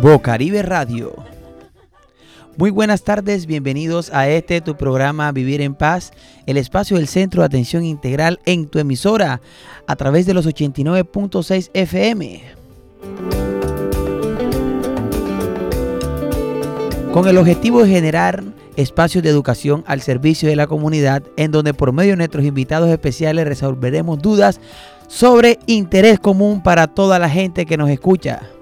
Bocaribe Radio. Muy buenas tardes, bienvenidos a este tu programa Vivir en Paz, el espacio del Centro de Atención Integral en tu emisora a través de los 89.6 FM. Con el objetivo de generar espacios de educación al servicio de la comunidad en donde por medio de nuestros invitados especiales resolveremos dudas sobre interés común para toda la gente que nos escucha.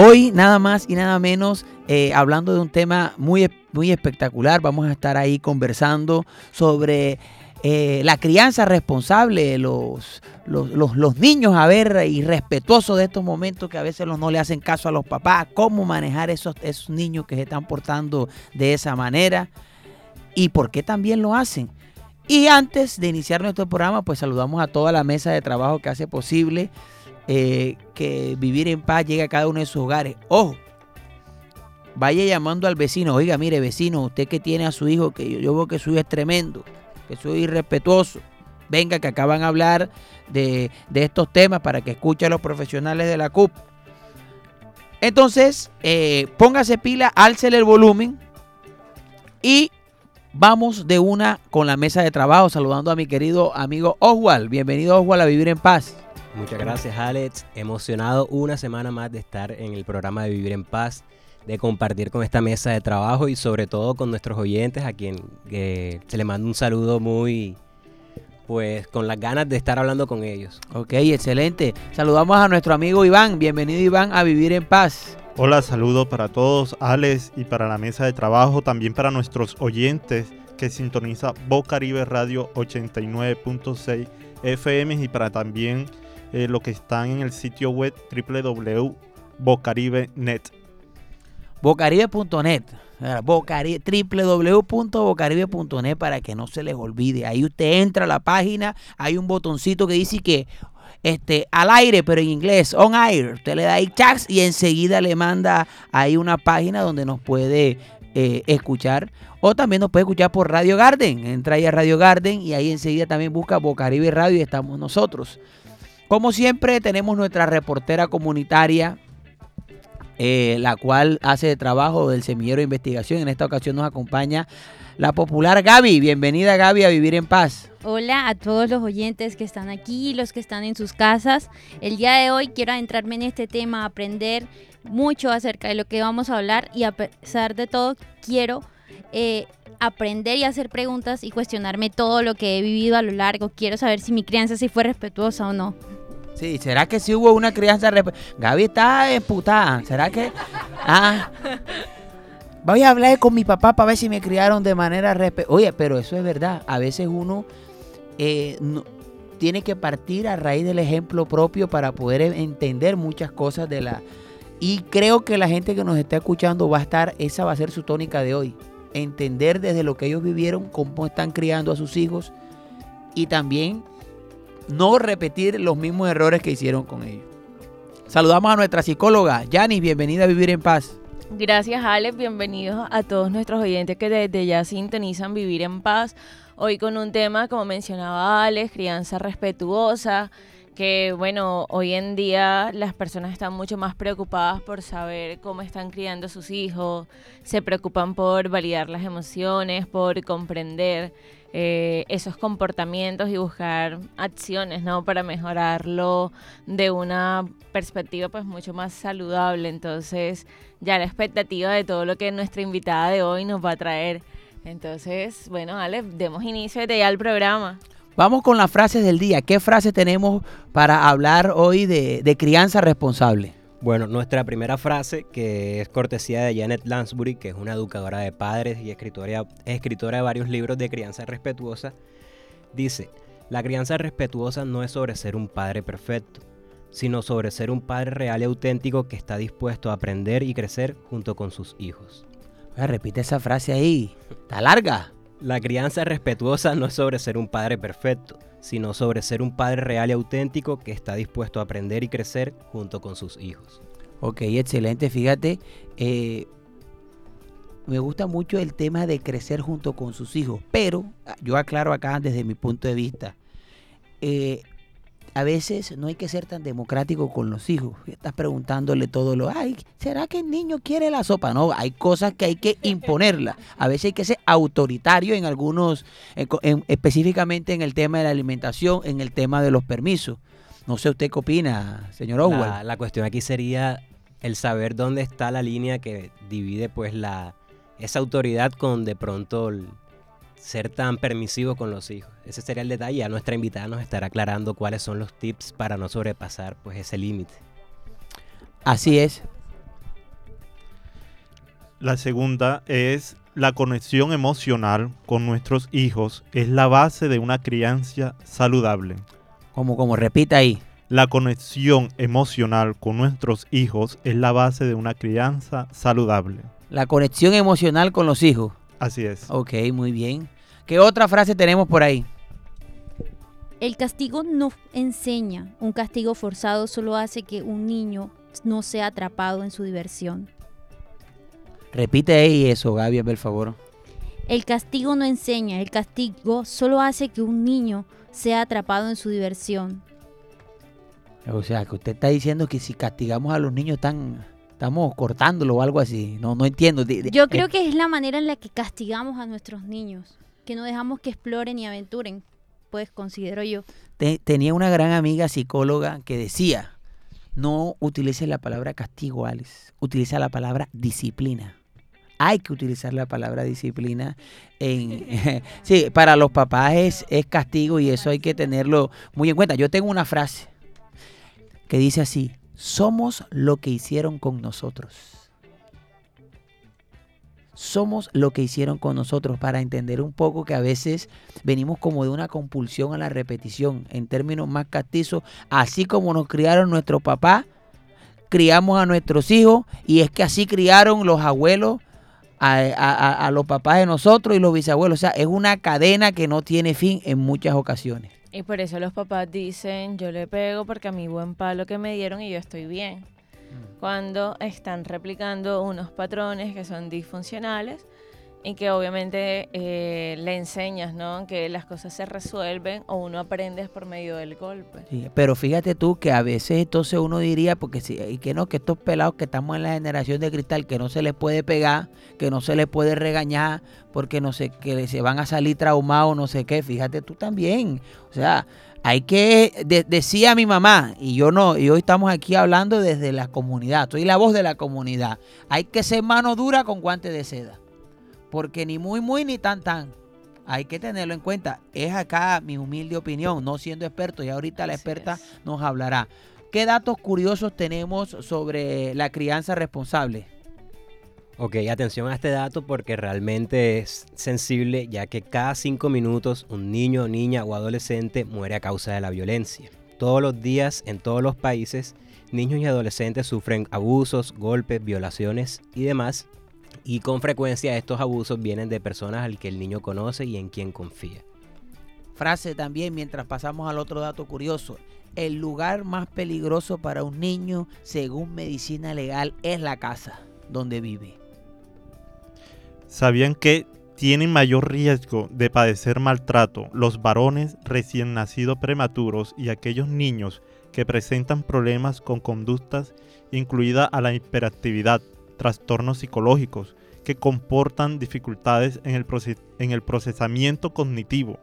Hoy nada más y nada menos eh, hablando de un tema muy, muy espectacular, vamos a estar ahí conversando sobre eh, la crianza responsable, los, los, niños a ver y respetuosos de estos momentos que a veces no le hacen caso a los papás, cómo manejar esos, esos niños que se están portando de esa manera y por qué también lo hacen. Y antes de iniciar nuestro programa, pues saludamos a toda la mesa de trabajo que hace posible eh, que vivir en paz llegue a cada uno de sus hogares. Ojo, vaya llamando al vecino, oiga, mire vecino, usted que tiene a su hijo, que yo, veo que su hijo es tremendo, que soy irrespetuoso. Venga, que acaban de hablar de, estos temas para que escuche a los profesionales de la CUP. Entonces, eh, póngase pila, álcele el volumen y vamos de una con la mesa de trabajo, saludando a mi querido amigo Oswald. Bienvenido Oswald a Vivir en Paz. Muchas gracias Alex, emocionado una semana más de estar en el programa de Vivir en Paz, de compartir con esta mesa de trabajo y sobre todo con nuestros oyentes a quien se le manda un saludo muy, pues con las ganas de estar hablando con ellos. Ok, excelente. Saludamos a nuestro amigo Iván. Bienvenido Iván a Vivir en Paz. Hola, saludo para todos, Alex, y para la mesa de trabajo, también para nuestros oyentes que sintoniza Bocaribe Radio 89.6 FM y para también eh, lo que están en el sitio web www.bocaribe.net. Bocaribe.net www.bocaribe.net para que no se les olvide. Ahí usted entra a la página, hay un botoncito que dice que este, al aire, pero en inglés, on air. Usted le da ahí chats y enseguida le manda ahí una página donde nos puede eh, escuchar. O también nos puede escuchar por Radio Garden. Entra ahí a Radio Garden y ahí enseguida también busca Bocaribe Radio y estamos nosotros. Como siempre, tenemos nuestra reportera comunitaria, eh, la cual hace trabajo del semillero de investigación. En esta ocasión nos acompaña la popular Gaby. Bienvenida Gaby a Vivir en Paz. Hola a todos los oyentes que están aquí, los que están en sus casas. El día de hoy quiero adentrarme en este tema, aprender mucho acerca de lo que vamos a hablar y a pesar de todo quiero eh, aprender y hacer preguntas y cuestionarme todo lo que he vivido a lo largo. Quiero saber si mi crianza sí fue respetuosa o no. Sí, ¿será que sí hubo una crianza Gaby está emputada. ¿Será que? Ah. Voy a hablar con mi papá para ver si me criaron de manera respetuosa. Oye, pero eso es verdad. A veces uno eh, tiene que partir a raíz del ejemplo propio para poder entender muchas cosas de la... Y creo que la gente que nos está escuchando va a estar, esa va a ser su tónica de hoy. Entender desde lo que ellos vivieron, cómo están criando a sus hijos y también no repetir los mismos errores que hicieron con ellos. Saludamos a nuestra psicóloga, Yanis, bienvenida a Vivir en Paz. Gracias, Alex. Bienvenidos a todos nuestros oyentes que desde ya sintonizan Vivir en Paz. Hoy con un tema, como mencionaba Alex, crianza respetuosa, que bueno, hoy en día las personas están mucho más preocupadas por saber cómo están criando a sus hijos, se preocupan por validar las emociones, por comprender eh, esos comportamientos y buscar acciones, ¿no? Para mejorarlo de una perspectiva pues mucho más saludable. Entonces, ya la expectativa de todo lo que nuestra invitada de hoy nos va a traer. Entonces, bueno, Ale, demos inicio ya al programa. Vamos con las frases del día. ¿Qué frase tenemos para hablar hoy de, de crianza responsable? Bueno, nuestra primera frase, que es cortesía de Janet Lansbury, que es una educadora de padres y escritora, escritora de varios libros de crianza respetuosa, dice, la crianza respetuosa no es sobre ser un padre perfecto, sino sobre ser un padre real y auténtico que está dispuesto a aprender y crecer junto con sus hijos. repite esa frase ahí, está larga. La crianza respetuosa no es sobre ser un padre perfecto, sino sobre ser un padre real y auténtico que está dispuesto a aprender y crecer junto con sus hijos. Ok, excelente. Fíjate, eh, me gusta mucho el tema de crecer junto con sus hijos, pero ah, yo aclaro acá desde mi punto de vista, eh, a veces no hay que ser tan democrático con los hijos. Estás preguntándole todo lo, ay, ¿será que el niño quiere la sopa? No, hay cosas que hay que imponerla. A veces hay que ser autoritario en algunos, en- en- específicamente en el tema de la alimentación, en el tema de los permisos. No sé usted qué opina, señor Oswald. La, la cuestión aquí sería el saber dónde está la línea que divide pues la esa autoridad con de pronto el ser tan permisivo con los hijos. Ese sería el detalle. A nuestra invitada nos estará aclarando cuáles son los tips para no sobrepasar pues ese límite. Así es. La segunda es la conexión emocional con nuestros hijos es la base de una crianza saludable. Como, como repita ahí. La conexión emocional con nuestros hijos es la base de una crianza saludable. La conexión emocional con los hijos. Así es. Ok, muy bien. ¿Qué otra frase tenemos por ahí? El castigo no enseña. Un castigo forzado solo hace que un niño no sea atrapado en su diversión. Repite ahí eso, Gaby, por favor. El castigo no enseña. El castigo solo hace que un niño sea atrapado en su diversión. O sea, que usted está diciendo que si castigamos a los niños están, estamos cortándolo o algo así. No, no entiendo. Yo eh, creo que es la manera en la que castigamos a nuestros niños. Que no dejamos que exploren y aventuren. Pues considero yo. te- tenía una gran amiga psicóloga que decía, no utilices la palabra castigo, Alex. Utiliza la palabra disciplina. Hay que utilizar la palabra disciplina. En, sí, para los papás es, es castigo y eso hay que tenerlo muy en cuenta. Yo tengo una frase que dice así, somos lo que hicieron con nosotros. Somos lo que hicieron con nosotros para entender un poco que a veces venimos como de una compulsión a la repetición en términos más castizos, así como nos criaron nuestros papás, criamos a nuestros hijos y es que así criaron los abuelos a- a- a los papás de nosotros y los bisabuelos. O sea, es una cadena que no tiene fin en muchas ocasiones. Y por eso los papás dicen, yo le pego porque a mi buen palo que me dieron y yo estoy bien. Cuando están replicando unos patrones que son disfuncionales y que obviamente eh, le enseñas, ¿no? Que las cosas se resuelven o uno aprende por medio del golpe. Sí, pero fíjate tú que a veces entonces uno diría, porque si, y que no, que estos pelados que estamos en la generación de cristal, que no se les puede pegar, que no se les puede regañar, porque no sé, que se van a salir traumados, no sé qué, fíjate tú también. O sea, hay que, de- decía mi mamá, y yo no, y hoy estamos aquí hablando desde la comunidad, soy la voz de la comunidad, hay que ser mano dura con guantes de seda, porque ni muy, muy, ni tan, tan. Hay que tenerlo en cuenta. Es acá mi humilde opinión, no siendo experto, y ahorita la experta es. nos hablará. ¿Qué datos curiosos tenemos sobre la crianza responsable? Ok, atención a este dato porque realmente es sensible ya que cada cinco minutos un niño, niña o adolescente muere a causa de la violencia. Todos los días en todos los países niños y adolescentes sufren abusos, golpes, violaciones y demás. Y con frecuencia estos abusos vienen de personas al que el niño conoce y en quien confía. Frase también mientras pasamos al otro dato curioso. El lugar más peligroso para un niño, según medicina legal, es la casa donde vive. ¿Sabían que tienen mayor riesgo de padecer maltrato los varones recién nacidos prematuros y aquellos niños que presentan problemas con conductas incluida a la hiperactividad, trastornos psicológicos que comportan dificultades en el, en el procesamiento cognitivo,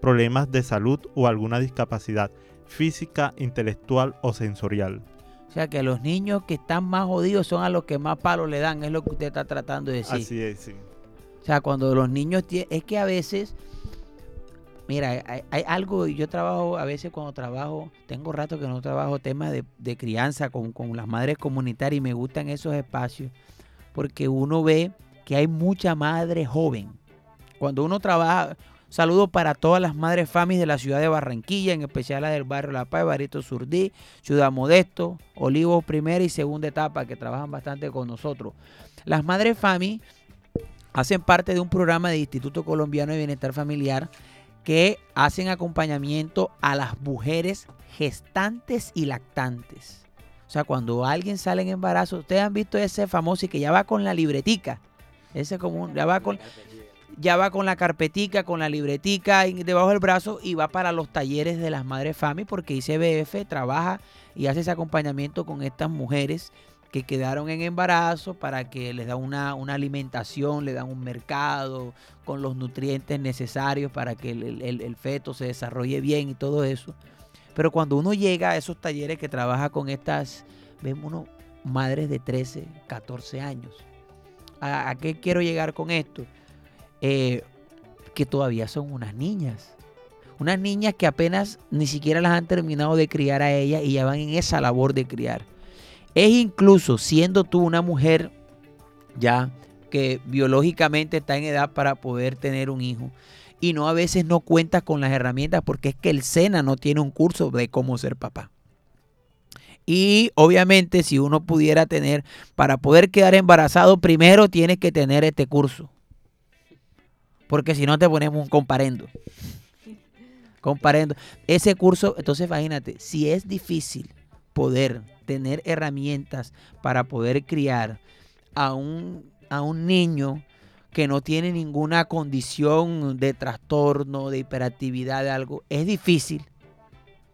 problemas de salud o alguna discapacidad física, intelectual o sensorial? O sea que los niños que están más jodidos son a los que más palos le dan, es lo que usted está tratando de decir. Así es, sí. O sea, cuando los niños es que a veces, mira, hay, hay algo, yo trabajo, a veces cuando trabajo, tengo rato que no trabajo temas de, crianza con, las madres comunitarias y me gustan esos espacios, porque uno ve que hay mucha madre joven. Cuando uno trabaja, saludo para todas las madres familias de la ciudad de Barranquilla, en especial las del barrio La Paz, Barito Surdí, Ciudad Modesto, Olivos primera y segunda etapa, que trabajan bastante con nosotros. Las madres FAMI hacen parte de un programa de Instituto Colombiano de Bienestar Familiar que hacen acompañamiento a las mujeres gestantes y lactantes. O sea, cuando alguien sale en embarazo, ustedes han visto ese famoso y que ya va con la libretica. Ese como un- ya va con ya va con la carpetica, con la libretica debajo del brazo y va para los talleres de las madres FAMI porque ICBF trabaja y hace ese acompañamiento con estas mujeres que quedaron en embarazo para que les da una, una alimentación, le dan un mercado con los nutrientes necesarios para que el, feto se desarrolle bien y todo eso. Pero cuando uno llega a esos talleres que trabaja con estas, vemos madres de 13, 14 años. ¿A, qué quiero llegar con esto? Eh, que todavía son unas niñas. Unas niñas que apenas ni siquiera las han terminado de criar a ellas y ya van en esa labor de criar. Es incluso siendo tú una mujer ya que biológicamente está en edad para poder tener un hijo y no a veces no cuentas con las herramientas porque es que el SENA no tiene un curso de cómo ser papá. Y obviamente si uno pudiera tener, para poder quedar embarazado, primero tienes que tener este curso. Porque si no te ponemos un comparendo. Comparendo. Ese curso, entonces imagínate, si es difícil poder tener herramientas para poder criar a un, a un niño que no tiene ninguna condición de trastorno, de hiperactividad, de algo, es difícil.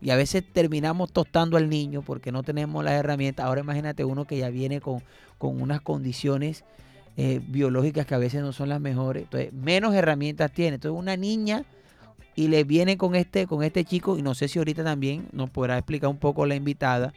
Y a veces terminamos tostando al niño porque no tenemos las herramientas. Ahora imagínate uno que ya viene con, con unas condiciones eh, biológicas que a veces no son las mejores. Entonces, menos herramientas tiene. Entonces, una niña y le viene con este, con este chico, y no sé si ahorita también nos podrá explicar un poco la invitada,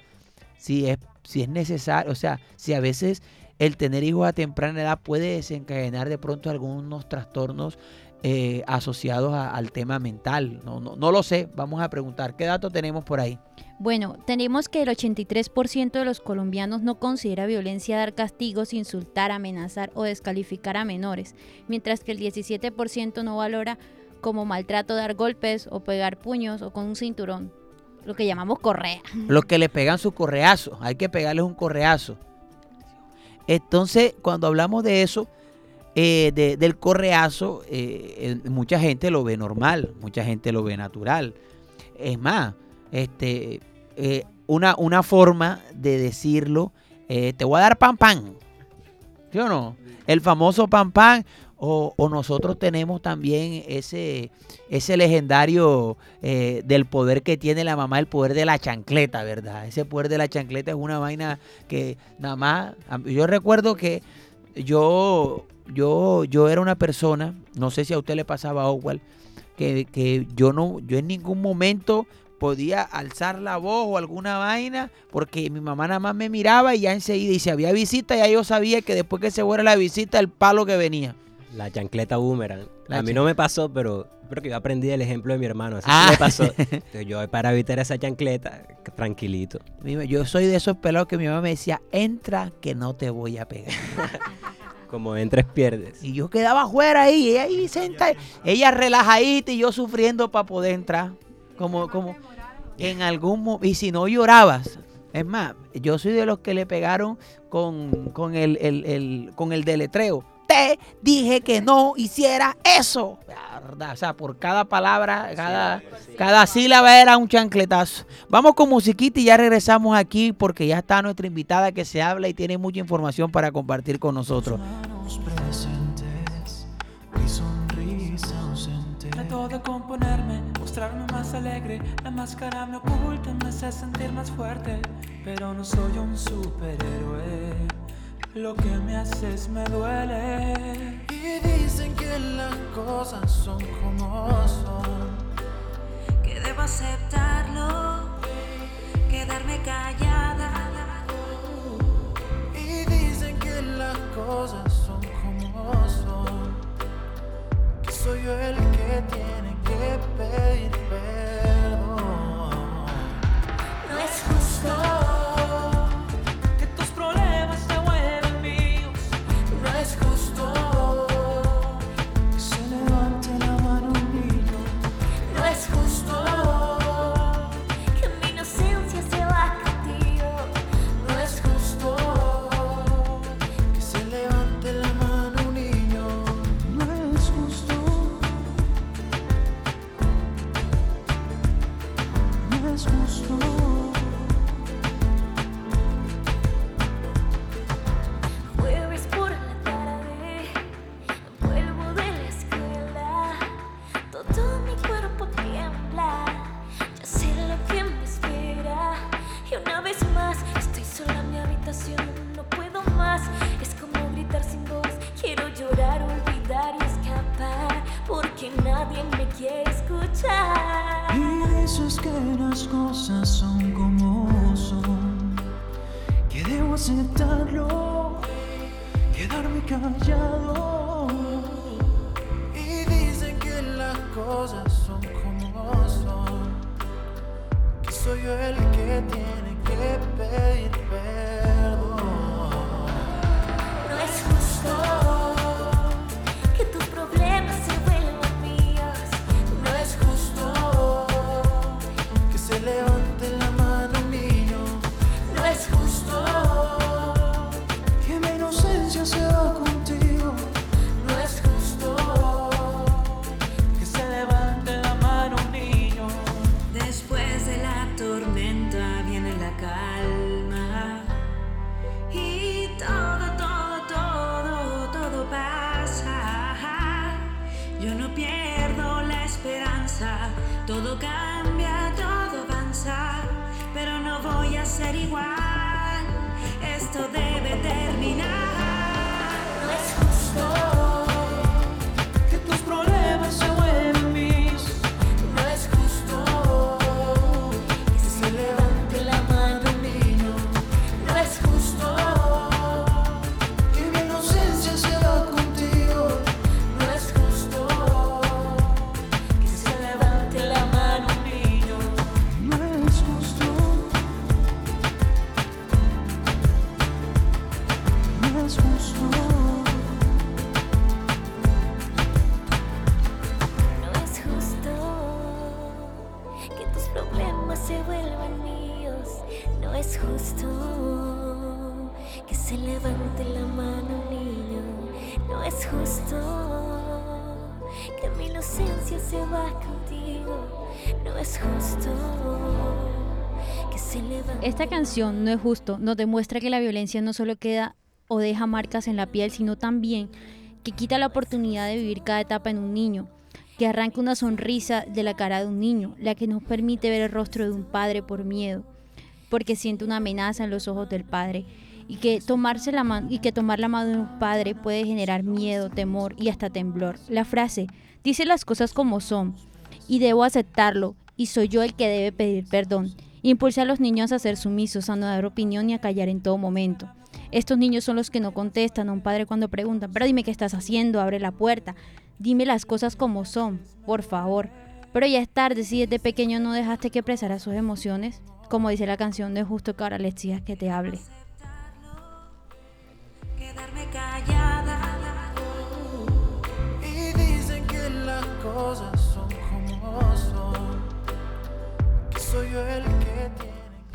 si es, si es necesario, o sea, si a veces el tener hijos a temprana edad puede desencadenar de pronto algunos trastornos eh, asociados al tema mental. No, no, no, lo sé, vamos a preguntar, ¿qué datos tenemos por ahí? Bueno, tenemos que el 83% de los colombianos no considera violencia dar castigos, insultar, amenazar o descalificar a menores, mientras que el 17% no valora como maltrato dar golpes o pegar puños o con un cinturón lo que llamamos correa. Los que le pegan su correazo, hay que pegarles un correazo. Entonces, cuando hablamos de eso, eh, del correazo, eh, mucha gente lo ve normal, mucha gente lo ve natural. Es más, este, eh, una, una forma de decirlo, te voy a dar pan pan. ¿Sí o no? El famoso pan pan o, nosotros tenemos también ese, ese legendario eh, del poder que tiene la mamá, el poder de la chancleta, ¿verdad? Ese poder de la chancleta es una vaina que nada más, yo recuerdo que yo, yo, yo era una persona, no sé si a usted le pasaba a que, que yo no, yo en ningún momento podía alzar la voz o alguna vaina, porque mi mamá nada más me miraba y ya enseguida, y si había visita, ya yo sabía que después que se fuera la visita, el palo que venía. La chancleta boomerang. a mí no me pasó, pero creo que yo aprendí el ejemplo de mi hermano. Así me pasó. yo para evitar esa chancleta, tranquilito. Yo soy de esos pelados que mi mamá me decía, entra que no te voy a pegar. Como entres pierdes. Y yo quedaba afuera ahí, ella ahí sentada, ella relajadita y yo sufriendo para poder entrar. Como, como en algún momento, y si no llorabas, es más, yo soy de los que le pegaron con, con el, el, con el deletreo te dije que no hiciera eso. O sea, por cada palabra, cada, cada sílaba era un chancletazo. Vamos con musiquita y ya regresamos aquí porque ya está nuestra invitada que se habla y tiene mucha información para compartir con nosotros. Trato de componerme, mostrarme más alegre. La máscara me oculta, me hace sentir más fuerte. Pero no soy un superhéroe. Lo que me haces me duele. Y dicen que las cosas son como son. Que debo aceptarlo, quedarme callada. Y dicen que las cosas son como son. Que soy yo el que tiene que pedir perdón. No es justo, nos demuestra que la violencia no solo queda o deja marcas en la piel, sino también que quita la oportunidad de vivir cada etapa en un niño, que arranca una sonrisa de la cara de un niño, la que nos permite ver el rostro de un padre por miedo, porque siente una amenaza en los ojos del padre, y que tomarse la mano y que tomar la mano de un padre puede generar miedo, temor y hasta temblor. La frase dice las cosas como son y debo aceptarlo y soy yo el que debe pedir perdón. Impulsa a los niños a ser sumisos, a no dar opinión y a callar en todo momento. Estos niños son los que no contestan a un padre cuando preguntan, pero dime qué estás haciendo, abre la puerta, dime las cosas como son, por favor. Pero ya es tarde si desde pequeño no dejaste que expresara sus emociones, como dice la canción, es justo que ahora le exigas que te hable. Quedarme callada. Y que las cosas son como son. Soy yo el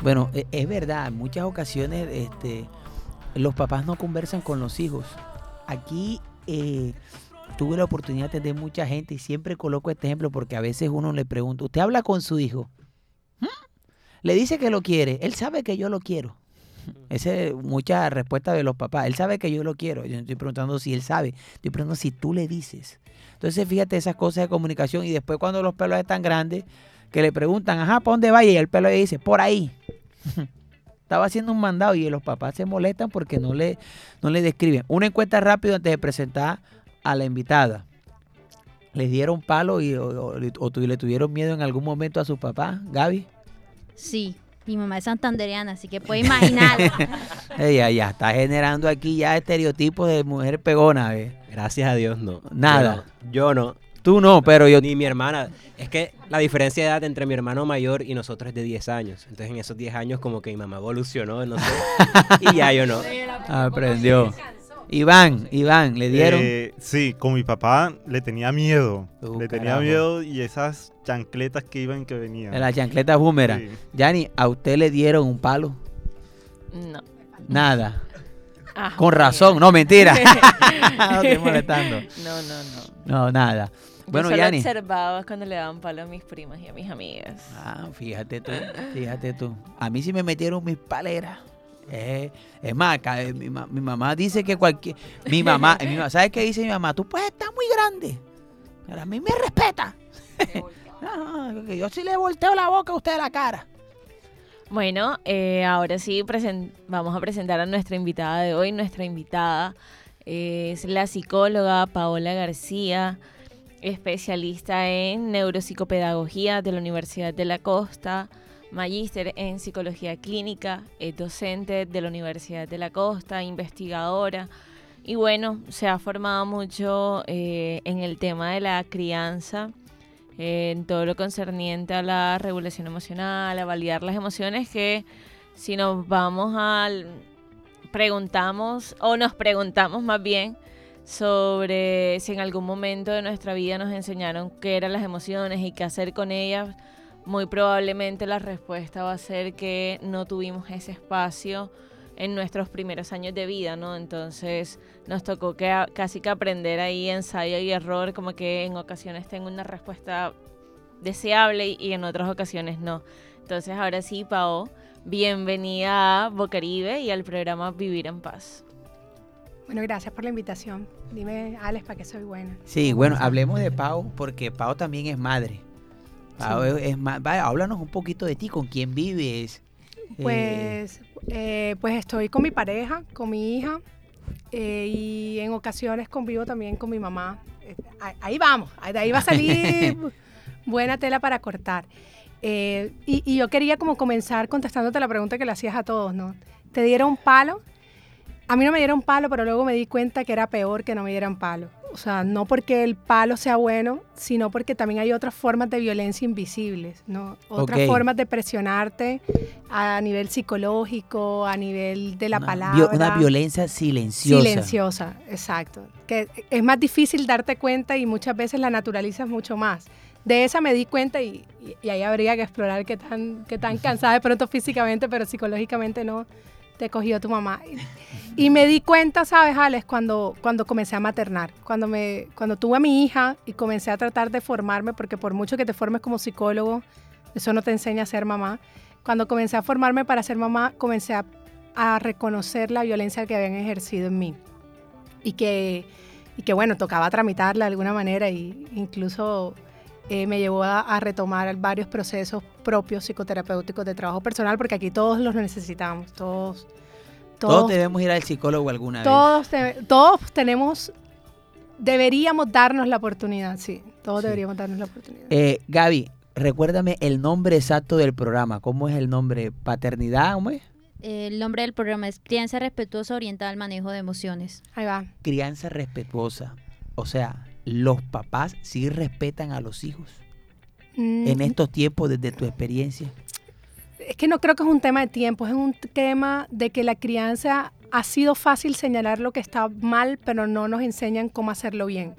Bueno, e- es verdad, en muchas ocasiones este, los papás no conversan con los hijos. Aquí eh, tuve la oportunidad de atender mucha gente y siempre coloco este ejemplo porque a veces uno le pregunta, ¿usted habla con su hijo? ¿Mm? Le dice que lo quiere, él sabe que yo lo quiero. Esa es mucha respuesta de los papás. Él sabe que yo lo quiero. Yo no estoy preguntando si él sabe. Estoy preguntando si tú le dices. Entonces, fíjate esas cosas de comunicación. Y después, cuando los pelos están grandes, que le preguntan, ajá, ¿para dónde vaya? Y el pelo le dice, por ahí. Estaba haciendo un mandado y los papás se molestan porque no le, no le describen. Una encuesta rápida antes de presentar a la invitada. ¿Les dieron palo y, o, o- le tuvieron miedo en algún momento a sus papás, Gaby? Sí, mi mamá es santandereana, así que puede imaginar. Ella ya está generando aquí ya estereotipos de mujer pegona, ¿ves? Gracias a Dios no. Nada. Yo no. Tú no, pero yo... Ni mi hermana. Es que la diferencia de edad entre mi hermano mayor y nosotros es de 10 años. Entonces en esos 10 años como que mi mamá evolucionó, no sé. y ya yo no. Aprendió. Iván, Iván, le dieron... Eh, sí, con mi papá le tenía miedo. Uh, le tenía miedo y esas chancletas que iban que venían. En la chancleta boomerang. Sí. Yani, ¿a usted le dieron un palo? No. Nada. Ah, Con mira. razón. No, mentira. no estoy molestando. No, no, no. No, nada. Bueno, Yo solo Yani. observaba cuando le daban palo a mis primas y a mis amigas. Ah, fíjate tú, fíjate tú. A mí sí me metieron mis paleras. Eh, es más, eh, mi, mi mamá dice que cualquier... Mi mamá, mi mamá, ¿sabes qué dice mi mamá? Tú puedes estar muy grande, pero a mí me respeta. no, yo sí le volteo la boca a usted la cara. Bueno, eh, ahora sí vamos a presentar a nuestra invitada de hoy. Nuestra invitada es la psicóloga Paola García. especialista en neuropsicopedagogía de la Universidad de la Costa, magíster en psicología clínica, docente de la Universidad de la Costa, investigadora. Y bueno, se ha formado mucho eh, en el tema de la crianza, eh, en todo lo concerniente a la regulación emocional, a validar las emociones, que si nos vamos al... preguntamos, o nos preguntamos más bien, sobre si en algún momento de nuestra vida nos enseñaron qué eran las emociones y qué hacer con ellas, muy probablemente la respuesta va a ser que no tuvimos ese espacio en nuestros primeros años de vida, ¿no? Entonces nos tocó que casi que aprender ahí ensayo y error, como que en ocasiones tengo una respuesta deseable y en otras ocasiones no. Entonces ahora sí, Pao, bienvenida a Bocaribe y al programa Vivir en Paz. Bueno, gracias por la invitación. Dime, Alex, para qué soy buena. Sí, bueno, hablemos de Pau, porque Pau también es madre. Pau es, madre. háblanos un poquito de ti, con quién vives. Eh, pues, eh, pues estoy con mi pareja, con mi hija, eh, y en ocasiones convivo también con mi mamá. ahí vamos, de ahí va a salir buena tela para cortar. Y, y, yo quería como comenzar contestándote la pregunta que le hacías a todos, ¿no? ¿Te dieron palo? A mí no me dieron palo, pero luego me di cuenta que era peor que no me dieran palo. O sea, no porque el palo sea bueno, sino porque también hay otras formas de violencia invisibles, ¿no? Otras formas de presionarte a nivel psicológico, a nivel de la palabra. una violencia silenciosa. Silenciosa, exacto. Que es más difícil darte cuenta y muchas veces la naturalizas mucho más. De esa me di cuenta y, ahí habría que explorar qué tan, qué tan cansada de pronto físicamente, pero psicológicamente no te cogió tu mamá. Y me di cuenta, ¿sabes, Alex? Cuando, cuando comencé a maternar, cuando, me, cuando tuve a mi hija y comencé a tratar de formarme, porque por mucho que te formes como psicólogo, eso no te enseña a ser mamá. Cuando comencé a formarme para ser mamá, comencé a, reconocer la violencia que habían ejercido en mí. Y que, y que bueno, tocaba tramitarla de alguna manera y incluso eh, me llevó a, retomar varios procesos propios psicoterapéuticos de trabajo personal, porque aquí todos los necesitamos, todos. Todos, debemos ir al psicólogo alguna vez. todos tenemos, deberíamos darnos la oportunidad, sí, todos deberíamos darnos la oportunidad. Eh, Gaby, recuérdame el nombre exacto del programa, ¿cómo es el nombre? ¿Paternidad? ¿Cómo es? El nombre del programa es Crianza Respetuosa Orientada al Manejo de Emociones. Ahí va. Crianza Respetuosa. O sea, los papás sí respetan a los hijos en mm. estos tiempos desde tu experiencia? Es que no creo que es un tema de tiempo, es un tema de que la crianza ha sido fácil señalar lo que está mal, pero no nos enseñan cómo hacerlo bien.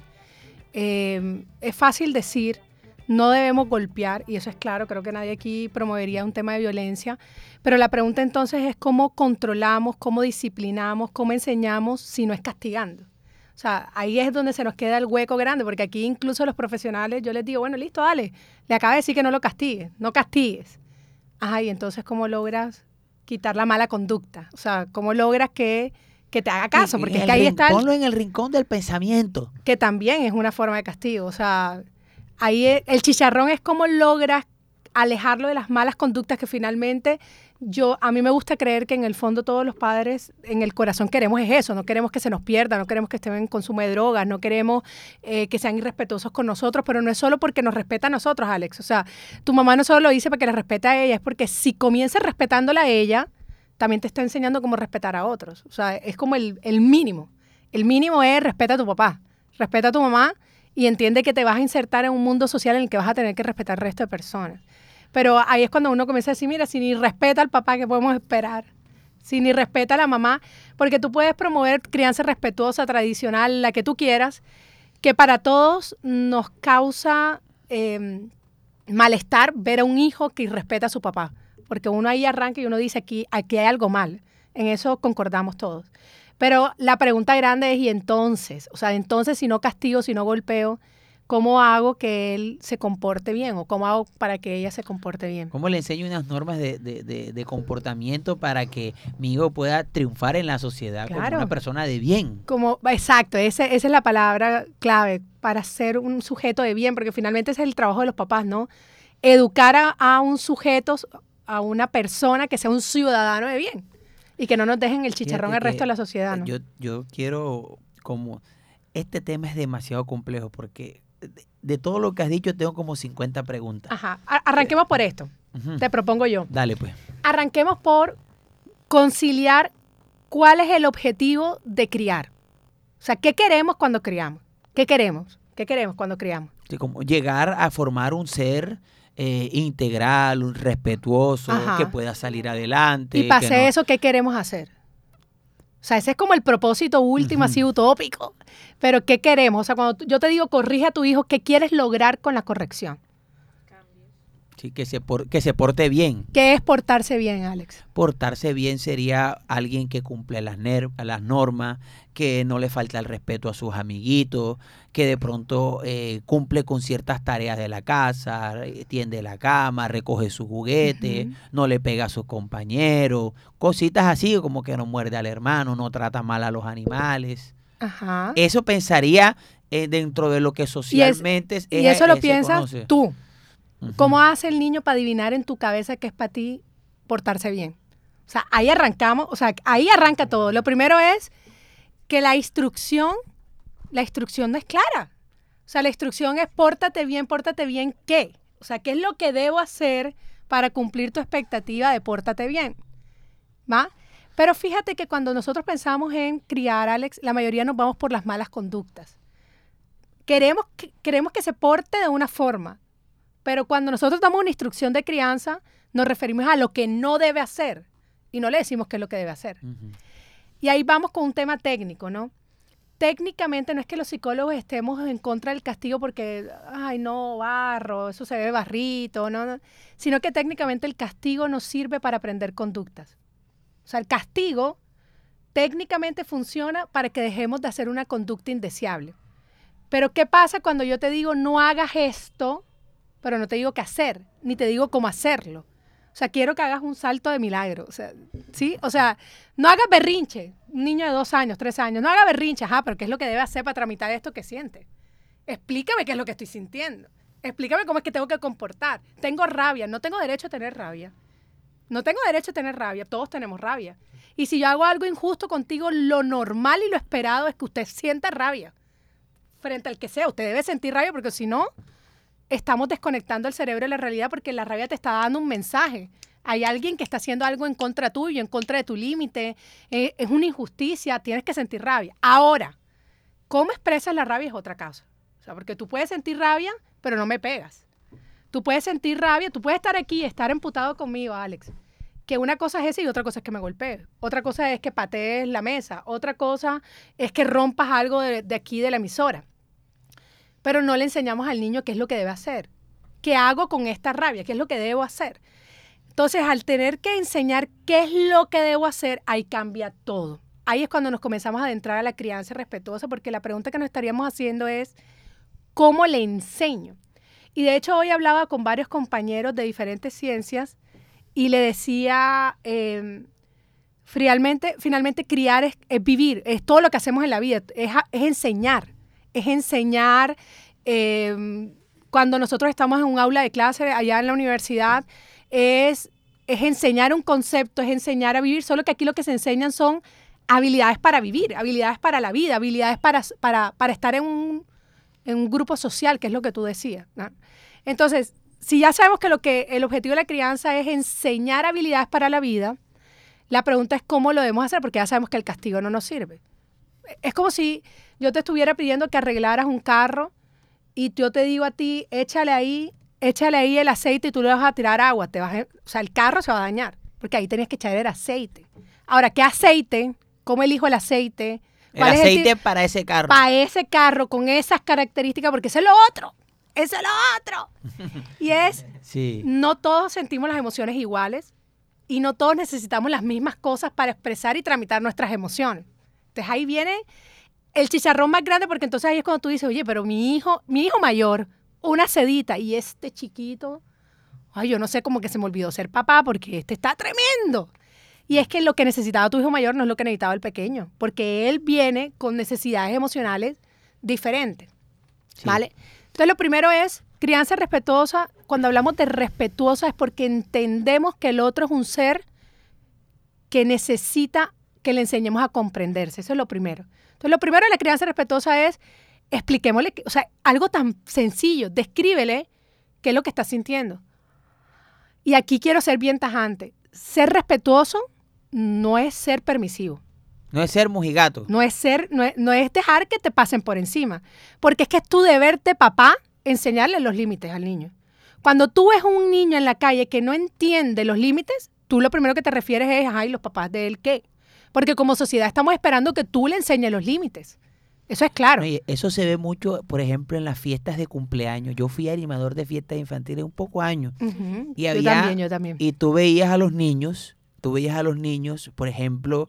Em, es fácil decir, no debemos golpear, y eso es claro, creo que nadie aquí promovería un tema de violencia, pero la pregunta entonces es cómo controlamos, cómo disciplinamos, cómo enseñamos si no es castigando. O sea, ahí es donde se nos queda el hueco grande, porque aquí incluso los profesionales, yo les digo, bueno, listo, dale, le acaba de decir que no lo castigues, no castigues. Ajá, y entonces, ¿cómo logras quitar la mala conducta? O sea, ¿cómo logras que, te haga caso? Porque es que ahí está... Ponlo en el rincón del pensamiento. Que también es una forma de castigo. O sea, ahí el chicharrón es cómo logras alejarlo de las malas conductas que finalmente yo, a mí me gusta creer que en el fondo todos los padres en el corazón queremos es eso, no queremos que se nos pierda, no queremos que estén en consumo de drogas, no queremos eh, que sean irrespetuosos con nosotros, pero no es solo porque nos respeta a nosotros, Alex. O sea, tu mamá no solo lo dice porque le respeta a ella, es porque si comienzas respetándola a ella, también te está enseñando cómo respetar a otros. O sea, es como el, el mínimo. El mínimo es respeta a tu papá, respeta a tu mamá y entiende que te vas a insertar en un mundo social en el que vas a tener que respetar al resto de personas. Pero ahí es cuando uno comienza a decir, mira, si ni respeta al papá, ¿qué podemos esperar? Si ni respeta a la mamá, porque tú puedes promover crianza respetuosa, tradicional, la que tú quieras, que para todos nos causa em, malestar ver a un hijo que respeta a su papá. Porque uno ahí arranca y uno dice, aquí, aquí hay algo mal. En eso concordamos todos. Pero la pregunta grande es, ¿y entonces? O sea, entonces si no castigo, si no golpeo, ¿cómo hago que él se comporte bien o cómo hago para que ella se comporte bien? ¿Cómo le enseño unas normas de, comportamiento para que mi hijo pueda triunfar en la sociedad como una persona de bien? Como, exacto, esa es la palabra clave para ser un sujeto de bien, porque finalmente ese es el trabajo de los papás, ¿no? Educar a, un sujeto, a una persona que sea un ciudadano de bien y que no nos dejen el chicharrón al resto de la sociedad, ¿no? Yo, yo quiero como... Este tema es demasiado complejo porque de- todo lo que has dicho, tengo como 50 preguntas. Ajá. Arranquemos por esto. Te propongo yo. Dale, pues. Arranquemos por conciliar cuál es el objetivo de criar. O sea, ¿qué queremos cuando criamos? ¿Qué queremos? ¿Qué queremos cuando criamos? Sí, como llegar a formar un ser eh, integral, un respetuoso, Ajá. que pueda salir adelante. Y que no- eso, ¿qué queremos hacer? O sea, ese es como el propósito último, así utópico. Pero ¿qué queremos? O sea, cuando yo te digo, corrige a tu hijo, ¿qué quieres lograr con la corrección? Sí, que, se por- que se porte bien. ¿Qué es portarse bien, Alex? Portarse bien sería alguien que cumple las, ner- las normas, que no le falta el respeto a sus amiguitos, que de pronto eh, cumple con ciertas tareas de la casa, eh, tiende la cama, recoge sus juguetes, Ujú. no le pega a sus compañeros, cositas así como que no muerde al hermano, no trata mal a los animales. Ajá. Eso pensaría eh, dentro de lo que socialmente es, y es- eso lo se piensas conoce. ¿Cómo hace el niño para adivinar en tu cabeza que es para ti portarse bien? O sea, ahí arrancamos, o sea, ahí arranca todo. Lo primero es que la instrucción, la instrucción no es clara. O sea, la instrucción es pórtate bien, pórtate bien, ¿qué? O sea, ¿qué es lo que debo hacer para cumplir tu expectativa de pórtate bien? ¿Va? Pero fíjate que cuando nosotros pensamos en criar, Alex, la mayoría nos vamos por las malas conductas. Queremos que, queremos que se porte de una forma, pero cuando nosotros damos una instrucción de crianza, nos referimos a lo que no debe hacer y no le decimos qué es lo que debe hacer. Y ahí vamos con un tema técnico, ¿no? Técnicamente no es que los psicólogos estemos en contra del castigo porque, ay, no, barro, eso se ve barrito, no, no, sino que técnicamente el castigo nos sirve para aprender conductas. O sea, el castigo técnicamente funciona para que dejemos de hacer una conducta indeseable. Pero ¿qué pasa cuando yo te digo no hagas esto, pero no te digo qué hacer, ni te digo cómo hacerlo? O sea, quiero que hagas un salto de milagro. O sea, ¿sí? O sea, no hagas berrinche. Un niño de dos años, tres años, no haga berrinche. Ajá, pero ¿qué es lo que debe hacer para tramitar esto que siente? Explícame qué es lo que estoy sintiendo. Explícame cómo es que tengo que comportar. Tengo rabia. No tengo derecho a tener rabia. No tengo derecho a tener rabia. Todos tenemos rabia. Y si yo hago algo injusto contigo, lo normal y lo esperado es que usted sienta rabia. Frente al que sea. Usted debe sentir rabia porque si no, estamos desconectando el cerebro de la realidad porque la rabia te está dando un mensaje. Hay alguien que está haciendo algo en contra tuyo, en contra de tu límite. eh, es una injusticia, tienes que sentir rabia. Ahora, ¿cómo expresas la rabia es otra cosa? O sea, porque tú puedes sentir rabia, pero no me pegas. Tú puedes sentir rabia, tú puedes estar aquí estar emputado conmigo, Alex. Que una cosa es esa y otra cosa es que me golpees. Otra cosa es que patees la mesa. Otra cosa es que rompas algo de, de aquí de la emisora pero no le enseñamos al niño qué es lo que debe hacer. ¿Qué hago con esta rabia? ¿Qué es lo que debo hacer? Entonces, al tener que enseñar qué es lo que debo hacer, ahí cambia todo. Ahí es cuando nos comenzamos a adentrar a la crianza respetuosa, porque la pregunta que nos estaríamos haciendo es, ¿cómo le enseño? Y de hecho, hoy hablaba con varios compañeros de diferentes ciencias y le decía, eh, finalmente, finalmente criar es, vivir, es todo lo que hacemos en la vida, es enseñar, es enseñar. eh, cuando nosotros estamos en un aula de clase allá en la universidad, es, es enseñar un concepto, es enseñar a vivir, solo que aquí lo que se enseñan son habilidades para vivir, habilidades para la vida, habilidades para, para, para estar en un, en un grupo social, que es lo que tú decías. Entonces, si ya sabemos que, lo que el objetivo de la crianza es enseñar habilidades para la vida, la pregunta es cómo lo debemos hacer, porque ya sabemos que el castigo no nos sirve. Es como si yo te estuviera pidiendo que arreglaras un carro y yo te digo a ti, échale ahí, échale ahí el aceite y tú le vas a tirar agua. Te vas a- o sea, el carro se va a dañar, porque ahí tenías que echar el aceite. Ahora, ¿qué aceite? ¿Cómo elijo el aceite? El ¿Cuál es aceite para ese carro. para ese carro con esas características, porque eso es lo otro. Eso es lo otro. Y es, sí. no todos sentimos las emociones iguales y no todos necesitamos las mismas cosas para expresar y tramitar nuestras emociones. Entonces ahí viene el chicharrón más grande porque entonces ahí es cuando tú dices, oye, pero mi hijo, mi hijo mayor, una sedita y este chiquito, ay, yo no sé, como que se me olvidó ser papá porque este está tremendo. Y es que lo que necesitaba tu hijo mayor no es lo que necesitaba el pequeño, porque él viene con necesidades emocionales diferentes. Sí. ¿Vale? Entonces lo primero es crianza respetuosa. Cuando hablamos de respetuosa es porque entendemos que el otro es un ser que necesita que le enseñemos a comprenderse. Eso es lo primero. Entonces lo primero de la crianza respetuosa es expliquémosle, que- o sea, algo tan sencillo, descríbele qué es lo que estás sintiendo. Y aquí quiero ser bien tajante. Ser respetuoso no es ser permisivo. No es ser mojigato. No es ser, no es, no es dejar que te pasen por encima. Porque es que es tu deber de papá enseñarle los límites al niño. Cuando tú ves a un niño en la calle que no entiende los límites, tú lo primero que te refieres es, ay, los papás de él qué. Porque como sociedad estamos esperando que tú le enseñes los límites. Eso es claro. Oye, eso se ve mucho, por ejemplo, en las fiestas de cumpleaños. Yo fui animador de fiestas infantiles un poco años. Ujú. Y yo había- también, yo también. Y tú veías a los niños, tú veías a los niños, por ejemplo,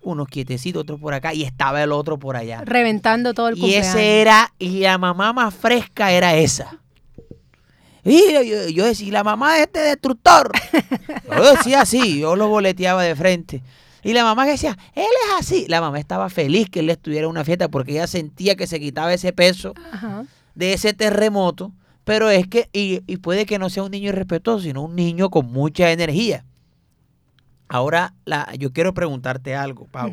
unos quietecitos, otros por acá, y estaba el otro por allá. Reventando todo el Y cumpleaños. ese era, y la mamá más fresca era esa. Y yo, yo- yo decía, "¿Y la mamá de este destructor. Yo decía así, yo lo boleteaba de frente. Y la mamá que decía, él es así. La mamá estaba feliz que él estuviera en una fiesta porque ella sentía que se quitaba ese peso Ajá. de ese terremoto. Pero es que, y, y puede que no sea un niño irrespetuoso, sino un niño con mucha energía. Ahora, la, yo quiero preguntarte algo, Pau.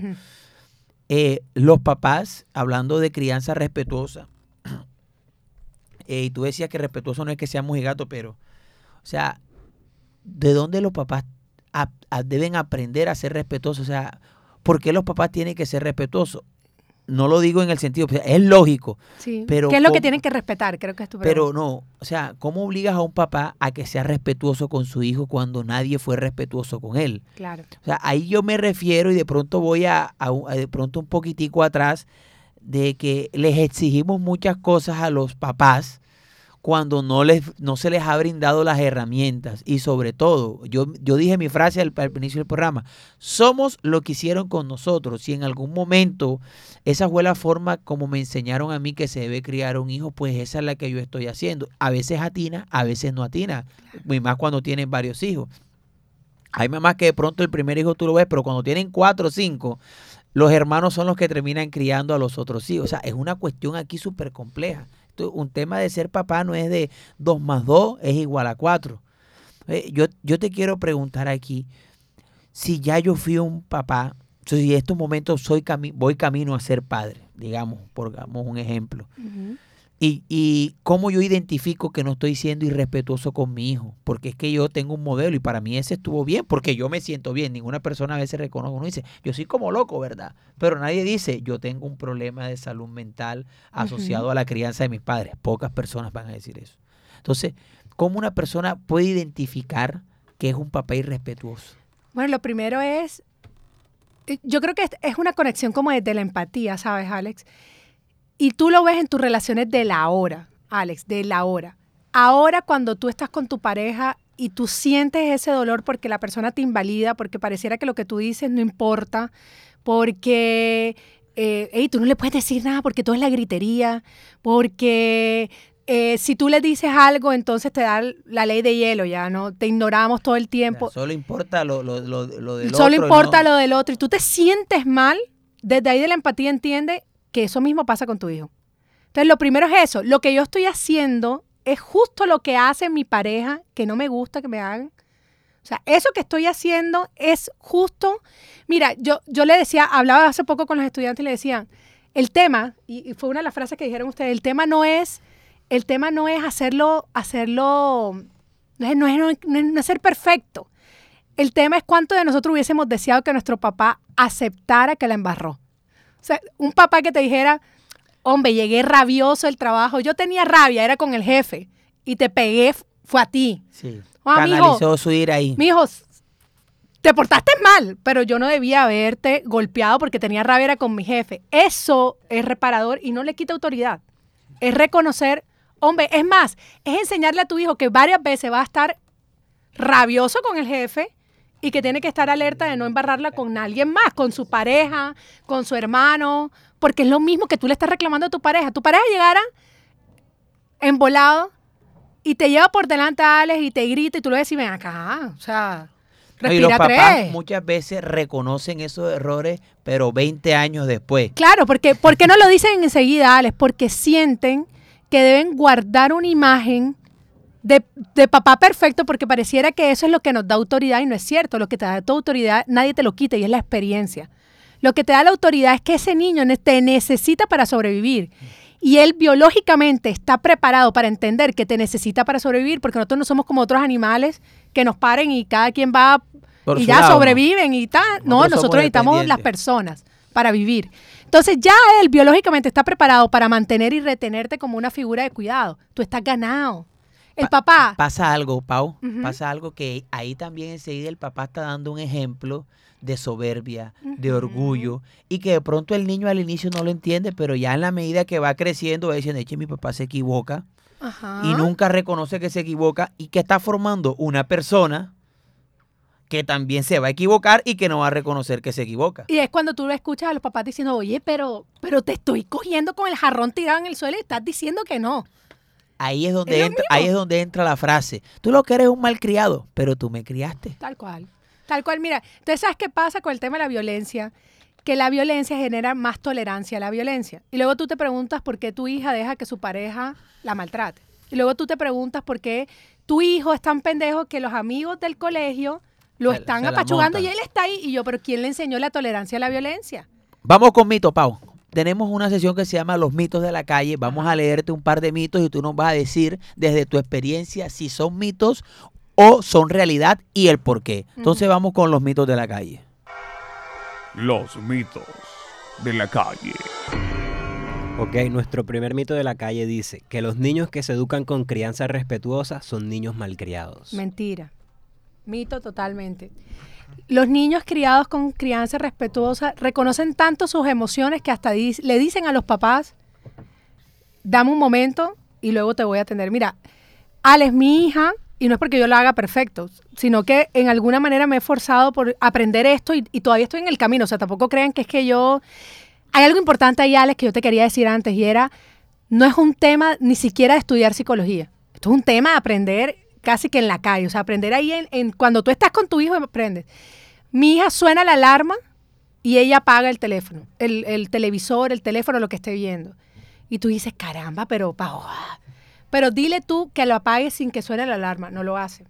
Eh, los papás, hablando de crianza respetuosa, eh, y tú decías que respetuoso no es que sea mojigato, pero, o sea, ¿de dónde los papás a- deben aprender a ser respetuosos? O sea, ¿por qué los papás tienen que ser respetuosos? No lo digo en el sentido, sea, es lógico, Sí. Pero ¿Qué es lo que tienen que respetar? Creo que es tu pero pregunta. no, o sea, ¿cómo obligas a un papá a que sea respetuoso con su hijo cuando nadie fue respetuoso con él? Claro. O sea, ahí yo me refiero y de pronto voy a, a de pronto un poquitico atrás de que les exigimos muchas cosas a los papás cuando no les no se les ha brindado las herramientas y sobre todo, yo, yo dije mi frase al, al inicio del programa, somos lo que hicieron con nosotros. Si en algún momento esa fue la forma como me enseñaron a mí que se debe criar un hijo, pues esa es la que yo estoy haciendo. A veces atina, a veces no atina, y más cuando tienen varios hijos. Hay mamás que de pronto el primer hijo tú lo ves, pero cuando tienen cuatro o cinco, los hermanos son los que terminan criando a los otros hijos. O sea, es una cuestión aquí súper compleja. Un tema de ser papá no es de dos más dos es igual a cuatro. Eh, yo, yo te quiero preguntar aquí, si ya yo fui un papá, si en estos momentos soy cami- voy camino a ser padre, digamos, pongamos un ejemplo. Y, y cómo yo identifico que no estoy siendo irrespetuoso con mi hijo, porque es que yo tengo un modelo y para mí ese estuvo bien, porque yo me siento bien. Ninguna persona a veces reconoce, uno dice, yo soy como loco, ¿verdad? Pero nadie dice, yo tengo un problema de salud mental asociado a la crianza de mis padres. Pocas personas van a decir eso. Entonces, ¿cómo una persona puede identificar que es un papá irrespetuoso? Bueno, lo primero es, eh, yo creo que es- es una conexión como desde la empatía, ¿sabes, Alex? Y tú lo ves en tus relaciones de la hora, Alex, de la hora. Ahora cuando tú estás con tu pareja y tú sientes ese dolor porque la persona te invalida, porque pareciera que lo que tú dices no importa, porque eh, ey, tú no le puedes decir nada porque todo es la gritería, porque eh, si tú le dices algo, entonces te da la ley de hielo, ya no te ignoramos todo el tiempo. solo importa lo, lo, lo, lo del Solo otro y importa no- lo del otro y tú te sientes mal, desde ahí de la empatía entiende que eso mismo pasa con tu hijo. Entonces, lo primero es eso. Lo que yo estoy haciendo es justo lo que hace mi pareja, que no me gusta que me hagan. O sea, eso que estoy haciendo es justo. Mira, yo, yo le decía, hablaba hace poco con los estudiantes y le decía, el tema, y, fue una de las frases que dijeron ustedes, el tema no es, el tema no es hacerlo, hacerlo, no es, no es- no es- no es ser perfecto. El tema es cuánto de nosotros hubiésemos deseado que nuestro papá aceptara que la embarró. Sea, un papá que te dijera, hombre, llegué rabioso del trabajo, yo tenía rabia, era con el jefe, y te pegué, fue a ti. Sí. Mijo, Canalizó su ira ahí. mi hijo, te portaste mal, pero yo no debía haberte golpeado porque tenía rabia era con mi jefe. Eso es reparador y no le quita autoridad. Es reconocer, hombre, es más, es enseñarle a tu hijo que varias veces va a estar rabioso con el jefe y que tiene que estar alerta de no embarrarla con alguien más, con su pareja, con su hermano, porque es lo mismo que tú le estás reclamando a tu pareja. Tu pareja llegara embolado y te lleva por delante a Alex y te grita y tú le decís, ven acá, o sea, No, y los respira papás tres. muchas veces reconocen esos errores, pero 20 años después. Claro, porque ¿por qué no lo dicen enseguida, Alex? Porque sienten que deben guardar una imagen de, de papá perfecto porque pareciera que eso es lo que nos da autoridad y no es cierto. Lo que te da tu autoridad nadie te lo quita y es la experiencia. Lo que te da la autoridad es que ese niño te necesita para sobrevivir. y él biológicamente está preparado para entender que te necesita para sobrevivir, porque nosotros no somos como otros animales que nos paren y cada quien va Por y ya sobreviven y tal. No, Nosotros nosotros necesitamos las personas para vivir. Entonces ya él biológicamente está preparado para mantener y retenerte como una figura de cuidado. Tú estás ganado. El Pa- papá, Pasa algo, Pau. Pasa algo que ahí también enseguida el papá está dando un ejemplo de soberbia, de orgullo, y que de pronto el niño al inicio no lo entiende, pero ya en la medida que va creciendo va diciendo, eche, mi papá se equivoca, Ajá. y nunca reconoce que se equivoca, y que está formando una persona que también se va a equivocar y que no va a reconocer que se equivoca. Y es cuando tú escuchas a los papás diciendo, oye, pero, pero te estoy cogiendo con el jarrón tirado en el suelo y estás diciendo que no. Ahí es donde Es entra, ahí es donde entra la frase. Tú lo que eres un malcriado, pero tú me criaste. Tal cual. Tal cual. Mira, entonces, ¿sabes qué pasa con el tema de la violencia? Que la violencia genera más tolerancia a la violencia. Y luego tú te preguntas por qué tu hija deja que su pareja la maltrate. Y luego tú te preguntas por qué tu hijo es tan pendejo que los amigos del colegio lo Se- están se apachugando y él está ahí. Y yo, ¿pero quién le enseñó la tolerancia a la violencia? Vamos con mito, Pau. Tenemos una sesión que se llama Los mitos de la calle. Vamos a leerte un par de mitos y tú nos vas a decir desde tu experiencia si son mitos o son realidad y el por qué. Entonces vamos con los mitos de la calle. Los mitos de la calle. Ok, nuestro primer mito de la calle dice que los niños que se educan con crianza respetuosa son niños malcriados. Mentira. Mito totalmente. Los niños criados con crianza respetuosa reconocen tanto sus emociones que hasta le dicen a los papás, dame un momento y luego te voy a atender. Mira, Alex, mi hija, y no es porque yo lo haga perfecto, sino que en alguna manera me he esforzado por aprender esto y, y todavía estoy en el camino. O sea, tampoco crean que es que yo... Hay algo importante ahí, Alex, que yo te quería decir antes y era, no es un tema ni siquiera de estudiar psicología. Esto es un tema de aprender casi que en la calle, o sea, aprender ahí en, en- cuando tú estás con tu hijo aprendes. Mi hija suena la alarma y ella apaga el teléfono, el, el televisor, el teléfono, lo que esté viendo. Y tú dices, caramba, pero ah". pero dile tú que lo apague sin que suene la alarma, no lo hace.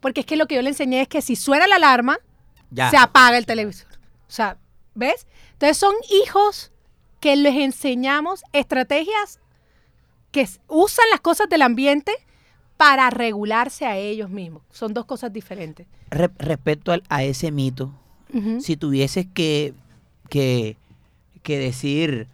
Porque es que lo que yo le enseñé es que si suena la alarma, Ya. se apaga el televisor. O sea, ¿ves? Entonces son hijos que les enseñamos estrategias que usan las cosas del ambiente para regularse a ellos mismos. Son dos cosas diferentes. Re- respecto al- a ese mito, si tuvieses que, que, que decir,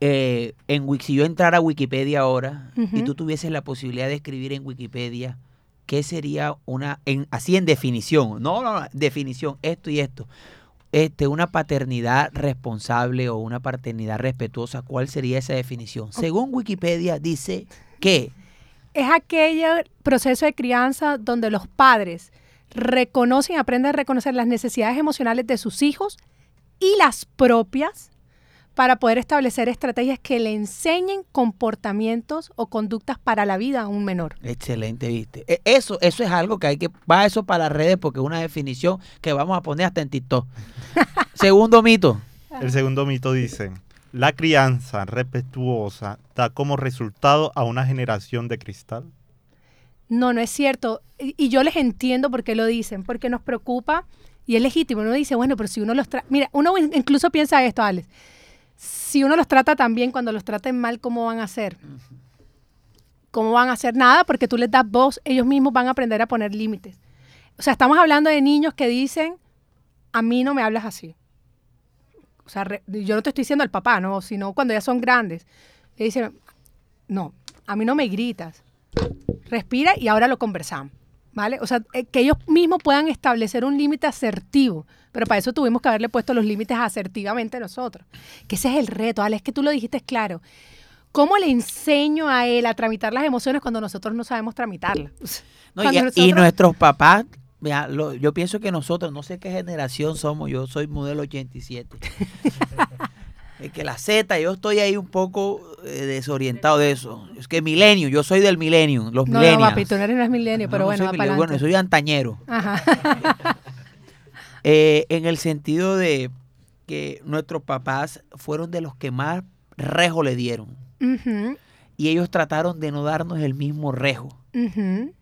eh, en, si yo entrara a Wikipedia ahora y tú tuvieses la posibilidad de escribir en Wikipedia, ¿qué sería una, en, así en definición? No, no, no, definición, esto y esto. Este, una paternidad responsable o una paternidad respetuosa, ¿cuál sería esa definición? Según Wikipedia dice que Es aquel proceso de crianza donde los padres reconocen, aprenden a reconocer las necesidades emocionales de sus hijos y las propias para poder establecer estrategias que le enseñen comportamientos o conductas para la vida a un menor. Excelente, viste. E- Eso, eso es algo que hay que, va eso para las redes porque es una definición que vamos a poner hasta en TikTok. Segundo mito. El segundo mito dice, la crianza respetuosa da como resultado a una generación de cristal. No, no es cierto. Y, y yo les entiendo por qué lo dicen, porque nos preocupa y es legítimo. Uno dice, bueno, pero si uno los trata... Mira, uno in- incluso piensa esto, Alex. Si uno los trata tan bien, cuando los traten mal, ¿cómo van a hacer? ¿Cómo van a hacer? Nada, porque tú les das voz, ellos mismos van a aprender a poner límites. O sea, estamos hablando de niños que dicen, a mí no me hablas así. O sea, re- yo no te estoy diciendo al papá, no, sino cuando ya son grandes. Le dicen, no, a mí no me gritas respira y ahora lo conversamos. ¿Vale? O sea, eh, que ellos mismos puedan establecer un límite asertivo. Pero para eso tuvimos que haberle puesto los límites asertivamente nosotros. Que ese es el reto, Ale, es que tú lo dijiste claro. ¿Cómo le enseño a él a tramitar las emociones cuando nosotros no sabemos tramitarlas? No, y, nuestros papás, mira, lo- yo pienso que nosotros, no sé qué generación somos, yo soy modelo 87. es que la Z, yo estoy ahí un poco eh, desorientado de eso. Es que milenio, yo soy del milenio, los No, no, millennials. papi, tú no eres milenio, pero No, no bueno, soy milenio, bueno, soy antañero. Ajá. Eh, en el sentido de que nuestros papás fueron de los que más rejo le dieron. Y ellos trataron de no darnos el mismo rejo. ujú.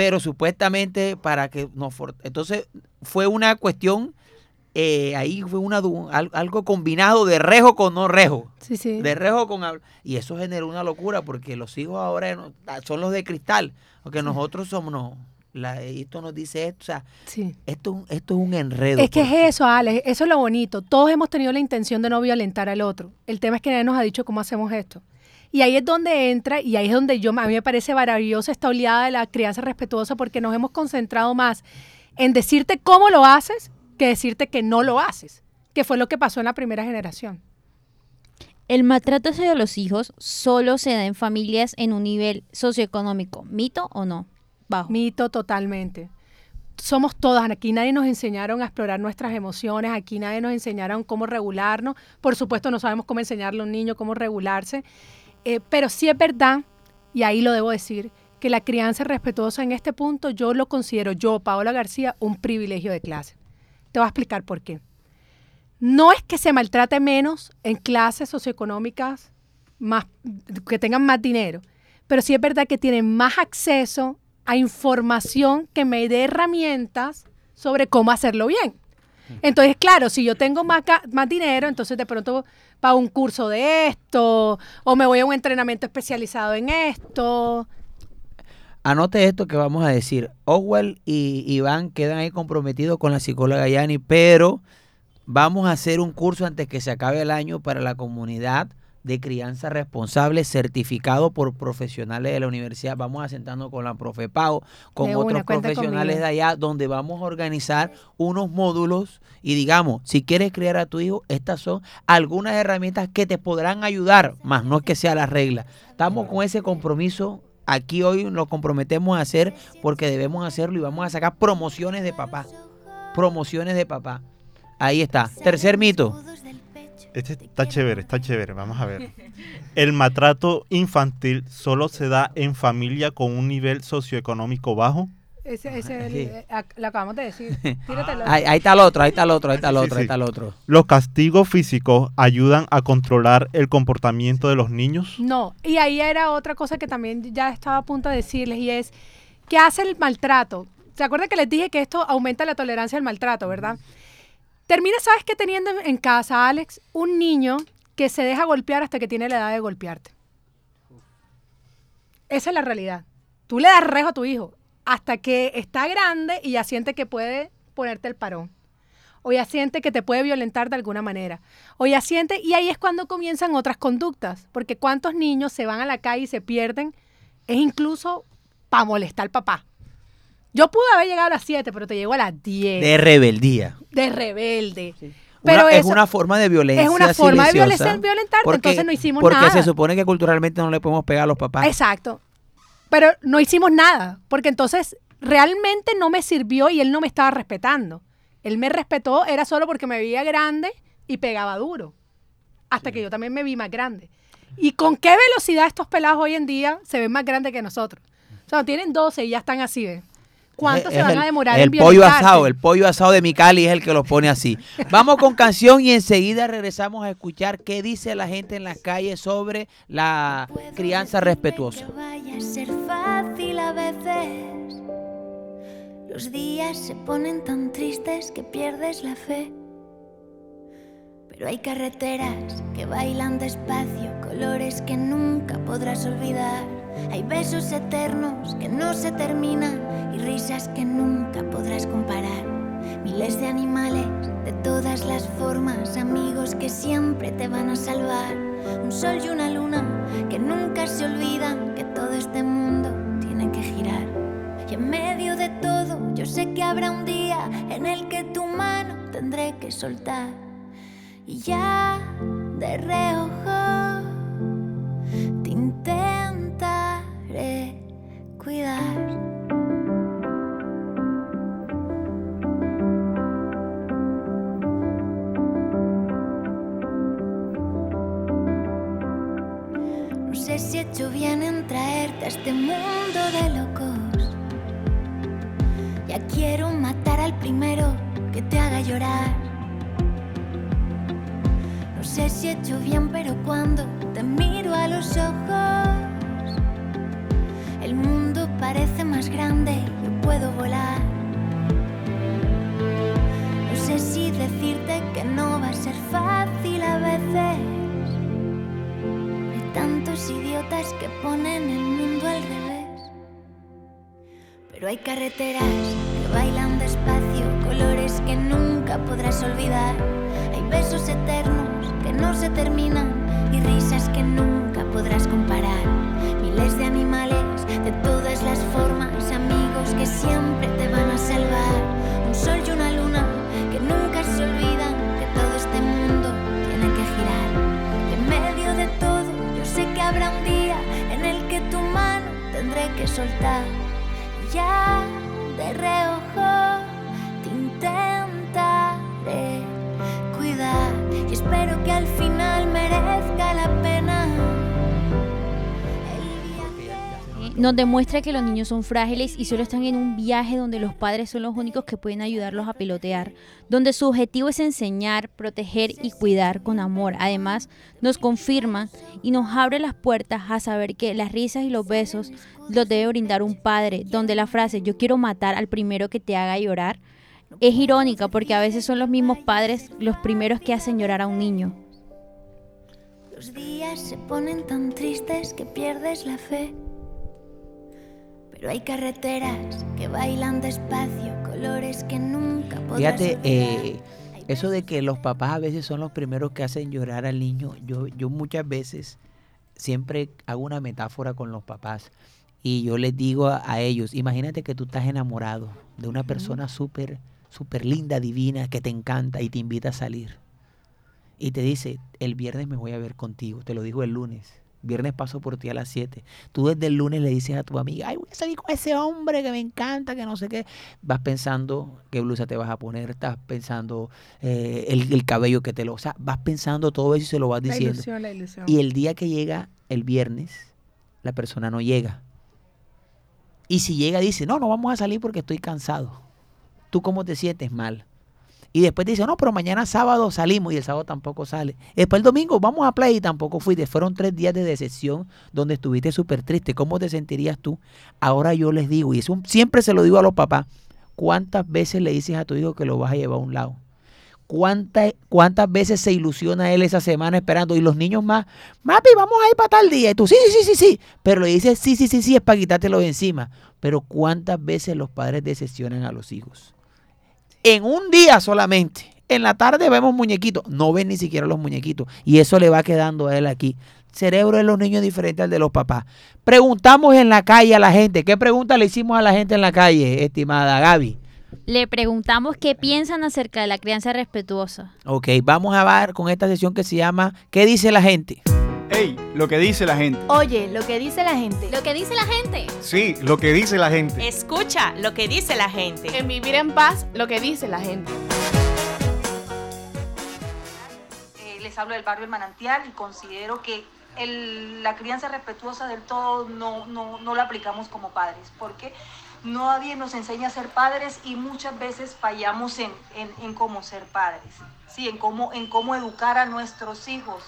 Pero supuestamente para que nos... Entonces fue una cuestión eh, ahí fue una, algo combinado de rejo con no rejo. Sí, sí. De rejo con... Y eso generó una locura porque los hijos ahora no- son los de cristal. Porque nosotros somos... No, la, esto nos dice esto. O sea, sí. esto, esto es un enredo. Es que es eso, Alex, eso es lo bonito. Todos hemos tenido la intención de no violentar al otro. El tema es que nadie nos ha dicho cómo hacemos esto. Y ahí es donde entra, y ahí es donde yo, a mí me parece maravillosa esta oleada de la crianza respetuosa, porque nos hemos concentrado más en decirte cómo lo haces que decirte que no lo haces, que fue lo que pasó en la primera generación. El maltrato hacia los hijos solo se da en familias en un nivel socioeconómico. ¿Mito o no? Bajo. Mito totalmente. Somos todas, aquí nadie nos enseñaron a explorar nuestras emociones, aquí nadie nos enseñaron cómo regularnos. Por supuesto, no sabemos cómo enseñarle a un niño cómo regularse, Eh, pero sí es verdad, y ahí lo debo decir, que la crianza respetuosa en este punto yo lo considero, yo, Paola García, un privilegio de clase. Te voy a explicar por qué. No es que se maltrate menos en clases socioeconómicas más, que tengan más dinero, pero sí es verdad que tienen más acceso a información que me dé herramientas sobre cómo hacerlo bien. Entonces, claro, si yo tengo más, más dinero, entonces de pronto pago un curso de esto, o me voy a un entrenamiento especializado en esto. Anote esto que vamos a decir. Oswald y Iván quedan ahí comprometidos con la psicóloga Yani, pero vamos a hacer un curso antes que se acabe el año para la comunidad de crianza responsable certificado por profesionales de la universidad. Vamos a sentarnos con la profe Pau, con De otros profesionales conmigo. de allá, donde vamos a organizar unos módulos y digamos, si quieres criar a tu hijo, estas son algunas herramientas que te podrán ayudar, más no es que sea la regla. Estamos con ese compromiso. Aquí hoy nos comprometemos a hacer porque debemos hacerlo y vamos a sacar promociones de papá. Promociones de papá. Ahí está. Tercer mito. Este está chévere, está chévere. Vamos a ver. El maltrato infantil solo se da en familia con un nivel socioeconómico bajo. Ese, ese Sí. eh, lo acabamos de decir. Ahí, ahí está el otro, ahí está el otro, ahí está el Sí, otro, ahí está el otro. ¿Los castigos físicos ayudan a controlar el comportamiento de los niños? No, y ahí era otra cosa que también ya estaba a punto de decirles y es, ¿qué hace el maltrato? ¿Se acuerdan que les dije que esto aumenta la tolerancia al maltrato, verdad? Termina, ¿sabes qué? Teniendo en- casa, Alex, un niño que se deja golpear hasta que tiene la edad de golpearte. Esa es la realidad. Tú le das rejo a tu hijo hasta que está grande y ya siente que puede ponerte el parón. O ya siente que te puede violentar de alguna manera. O ya siente, y ahí es cuando comienzan otras conductas. Porque cuántos niños se van a la calle y se pierden, es incluso para molestar al papá. Yo pude haber llegado a las 7, pero te llego a las 10. De rebeldía. De rebelde. Pero es eso- una forma de violencia. es una forma de violencia- violentarte, entonces no hicimos porque nada. se supone que culturalmente no le podemos pegar a los papás. Exacto. Pero no hicimos nada, porque entonces realmente no me sirvió y él no me estaba respetando. Él me respetó, era solo porque me veía grande y pegaba duro. Hasta que yo también me vi más grande. ¿Y con qué velocidad estos pelados hoy en día se ven más grandes que nosotros? O sea, tienen 12 y ya están así, ¿ves? ¿Cuánto Es- se es van el- a demorar El en pollo asado, el pollo asado de Micali es el que los pone así. Vamos con canción y enseguida regresamos a escuchar qué dice la gente en las calles sobre la crianza respetuosa. Que vaya a ser fácil a veces. Los días se ponen tan tristes que pierdes la fe. Pero hay carreteras que bailan despacio, colores que nunca podrás olvidar. Hay besos eternos que no se terminan y risas que nunca podrás comparar. Miles de animales de todas las formas, amigos que siempre te van a salvar. Un sol y una luna que nunca se olvidan que todo este mundo tiene que girar. Y en medio de todo, yo sé que habrá un día en el que tu mano tendré que soltar. Y ya de reojo te No sé si he hecho bien en traerte a este mundo de locos. Ya quiero matar al primero que te haga llorar. No sé si he hecho bien, pero cuando te miro a los ojos, grande, yo puedo volar. No sé si decirte que no va a ser fácil a veces. Hay tantos idiotas que ponen el mundo al revés. Pero hay carreteras que bailan despacio, colores que nunca podrás olvidar. Hay besos eternos que no se terminan y risas que nunca podrás comparar. Miles de animales de todas las formas que siempre te van a salvar. Un sol y una luna que nunca se olvidan que todo este mundo tiene que girar. Y en medio de todo, yo sé que habrá un día en el que tu mano tendré que soltar. Ya de reojo te intentaré cuidar y espero que al final merezca la pena. Nos demuestra que los niños son frágiles y solo están en un viaje donde los padres son los únicos que pueden ayudarlos a pilotear, donde su objetivo es enseñar, proteger y cuidar con amor. Además, nos confirma y nos abre las puertas a saber que las risas y los besos los debe brindar un padre, donde la frase yo quiero matar al primero que te haga llorar es irónica porque a veces son los mismos padres los primeros que hacen llorar a un niño. Los días se ponen tan tristes que pierdes la fe. Pero hay carreteras que bailan despacio, colores que nunca podrás Fíjate, eh, eso de que los papás a veces son los primeros que hacen llorar al niño, yo, yo muchas veces siempre hago una metáfora con los papás y yo les digo a, a ellos, imagínate que tú estás enamorado de una persona súper, súper linda, divina, que te encanta y te invita a salir. Y te dice, el viernes me voy a ver contigo, te lo digo el lunes. Viernes paso por ti a las 7. Tú desde el lunes le dices a tu amiga, ay, voy a salir con ese hombre que me encanta, que no sé qué. Vas pensando qué blusa te vas a poner, estás pensando eh, el, el cabello que te lo... O sea, vas pensando todo eso y se lo vas La diciendo. ilusión, la ilusión. Y el día que llega el viernes, la persona no llega. Y si llega, dice, no, no vamos a salir porque estoy cansado. ¿Tú cómo te sientes mal? Y después dice, no, pero mañana sábado salimos y el sábado tampoco sale. Después el domingo vamos a play y tampoco fuiste. Fueron tres días de decepción donde estuviste súper triste. ¿Cómo te sentirías tú? Ahora yo les digo, y eso siempre se lo digo a los papás, ¿cuántas veces le dices a tu hijo que lo vas a llevar a un lado? ¿Cuántas, ¿Cuántas veces se ilusiona él esa semana esperando? Y los niños más, Mapi, vamos a ir para tal día. Y tú, sí, sí, sí, sí, sí. Pero le dices, sí, sí, sí, sí, es para quitártelo de encima. Pero ¿cuántas veces los padres decepcionan a los hijos? En un día solamente. En la tarde vemos muñequitos. No ven ni siquiera los muñequitos. Y eso le va quedando a él aquí. Cerebro de los niños es diferente al de los papás. Preguntamos en la calle a la gente. ¿Qué pregunta le hicimos a la gente en la calle, estimada Gaby? Le preguntamos qué piensan acerca de la crianza respetuosa. Ok, vamos a ver con esta sesión que se llama ¿Qué dice la gente? Ey, lo que dice la gente. Oye, lo que dice la gente. Lo que dice la gente. Sí, lo que dice la gente. Escucha lo que dice la gente. En vivir en paz, lo que dice la gente. Eh, les hablo del barrio El Manantial y considero que el- la crianza respetuosa del todo no, no, no la aplicamos como padres, porque nadie nos enseña a ser padres y muchas veces fallamos en, en, en cómo ser padres, ¿sí? en, cómo, en cómo educar a nuestros hijos,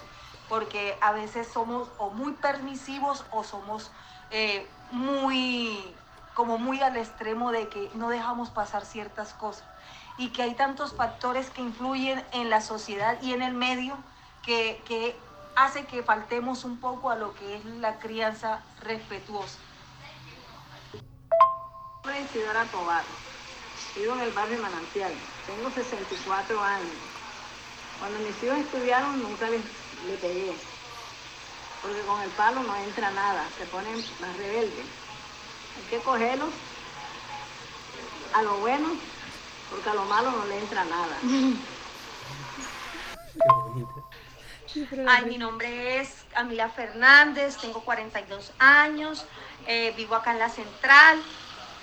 porque a veces somos o muy permisivos o somos eh, muy, como muy al extremo de que no dejamos pasar ciertas cosas y que hay tantos factores que influyen en la sociedad y en el medio que, que hace que faltemos un poco a lo que es la crianza respetuosa. Soy Isidora Tobar, vivo en el barrio Manantial, tengo 64 años. Cuando mis hijos estudiaron nunca les, les pegué, porque con el palo no entra nada, se ponen más rebeldes. Hay que cogerlos a lo bueno, porque a lo malo no le entra nada. Ay, mi nombre es Camila Fernández, tengo 42 años, eh, vivo acá en la central.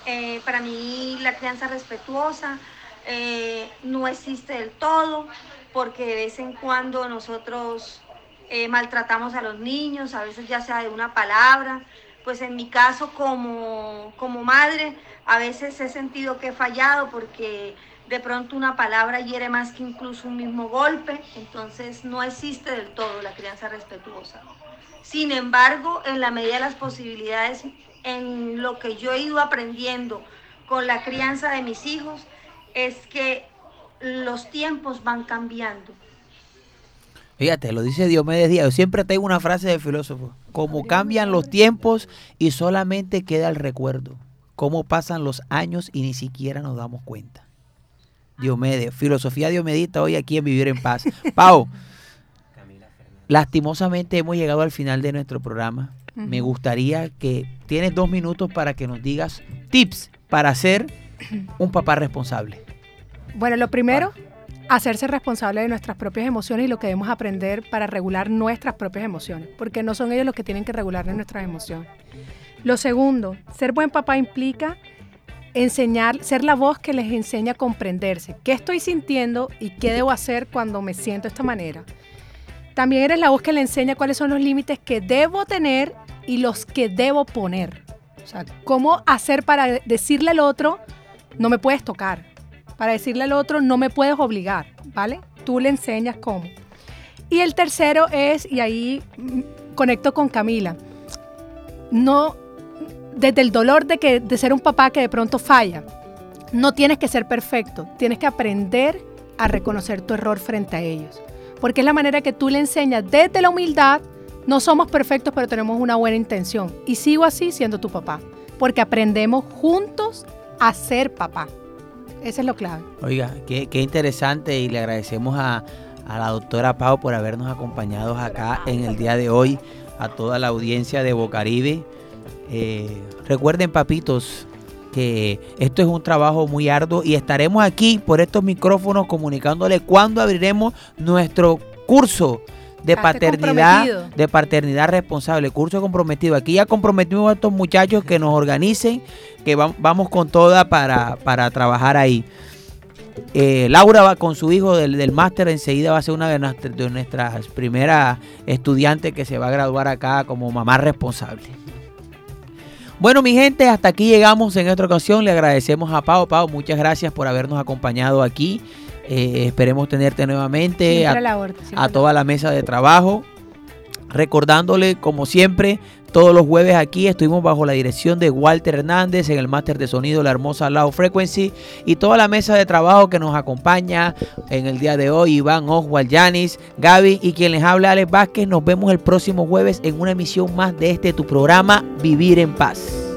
Eh, para mí la crianza respetuosa eh, no existe del todo, porque de vez en cuando nosotros eh, maltratamos a los niños, a veces ya sea de una palabra. Pues en mi caso como, como madre, a veces he sentido que he fallado porque de pronto una palabra hiere más que incluso un mismo golpe, entonces no existe del todo la crianza respetuosa. Sin embargo, en la medida de las posibilidades, en lo que yo he ido aprendiendo con la crianza de mis hijos, es que los tiempos van cambiando. Fíjate, lo dice Diomedes Díaz. Yo siempre tengo una frase de filósofo. Como cambian los tiempos y solamente queda el recuerdo. Cómo pasan los años y ni siquiera nos damos cuenta. Diomedes, filosofía diomedita hoy aquí en Vivir en Paz. Pau, lastimosamente hemos llegado al final de nuestro programa. Me gustaría que tienes dos minutos para que nos digas tips para ser un papá responsable. Bueno, lo primero, hacerse responsable de nuestras propias emociones y lo que debemos aprender para regular nuestras propias emociones, porque no son ellos los que tienen que regular nuestras emociones. Lo segundo, ser buen papá implica enseñar, ser la voz que les enseña a comprenderse, qué estoy sintiendo y qué debo hacer cuando me siento de esta manera. También eres la voz que le enseña cuáles son los límites que debo tener y los que debo poner. O sea, cómo hacer para decirle al otro, no me puedes tocar. Para decirle al otro, no me puedes obligar, ¿vale? Tú le enseñas cómo. Y el tercero es, y ahí mm, conecto con Camila, no, desde el dolor de, que, de ser un papá que de pronto falla, no tienes que ser perfecto, tienes que aprender a reconocer tu error frente a ellos. Porque es la manera que tú le enseñas desde la humildad, no somos perfectos, pero tenemos una buena intención. Y sigo así siendo tu papá, porque aprendemos juntos a ser papá. Esa es lo clave. Oiga, qué, qué interesante y le agradecemos a, a la doctora Pau por habernos acompañado acá en el día de hoy, a toda la audiencia de Bocaribe. Eh, recuerden, papitos, que esto es un trabajo muy arduo y estaremos aquí por estos micrófonos comunicándole cuándo abriremos nuestro curso de Hazte paternidad, de paternidad responsable, curso comprometido. Aquí ya comprometimos a estos muchachos que nos organicen, que va- vamos con toda para, para trabajar ahí. Eh, Laura va con su hijo del, del máster, enseguida va a ser una de nuestras, de nuestras primeras estudiantes que se va a graduar acá como mamá responsable. Bueno, mi gente, hasta aquí llegamos en esta ocasión. Le agradecemos a Pau. Pau, muchas gracias por habernos acompañado aquí. Eh, esperemos tenerte nuevamente. A- a toda la mesa de trabajo. Recordándole, como siempre, todos los jueves aquí estuvimos bajo la dirección de Walter Hernández en el máster de sonido La Hermosa Loud Frequency y toda la mesa de trabajo que nos acompaña en el día de hoy, Iván Oswald, Yanis, Gaby y quien les habla, Alex Vázquez. Nos vemos el próximo jueves en una emisión más de este tu programa, Vivir en Paz.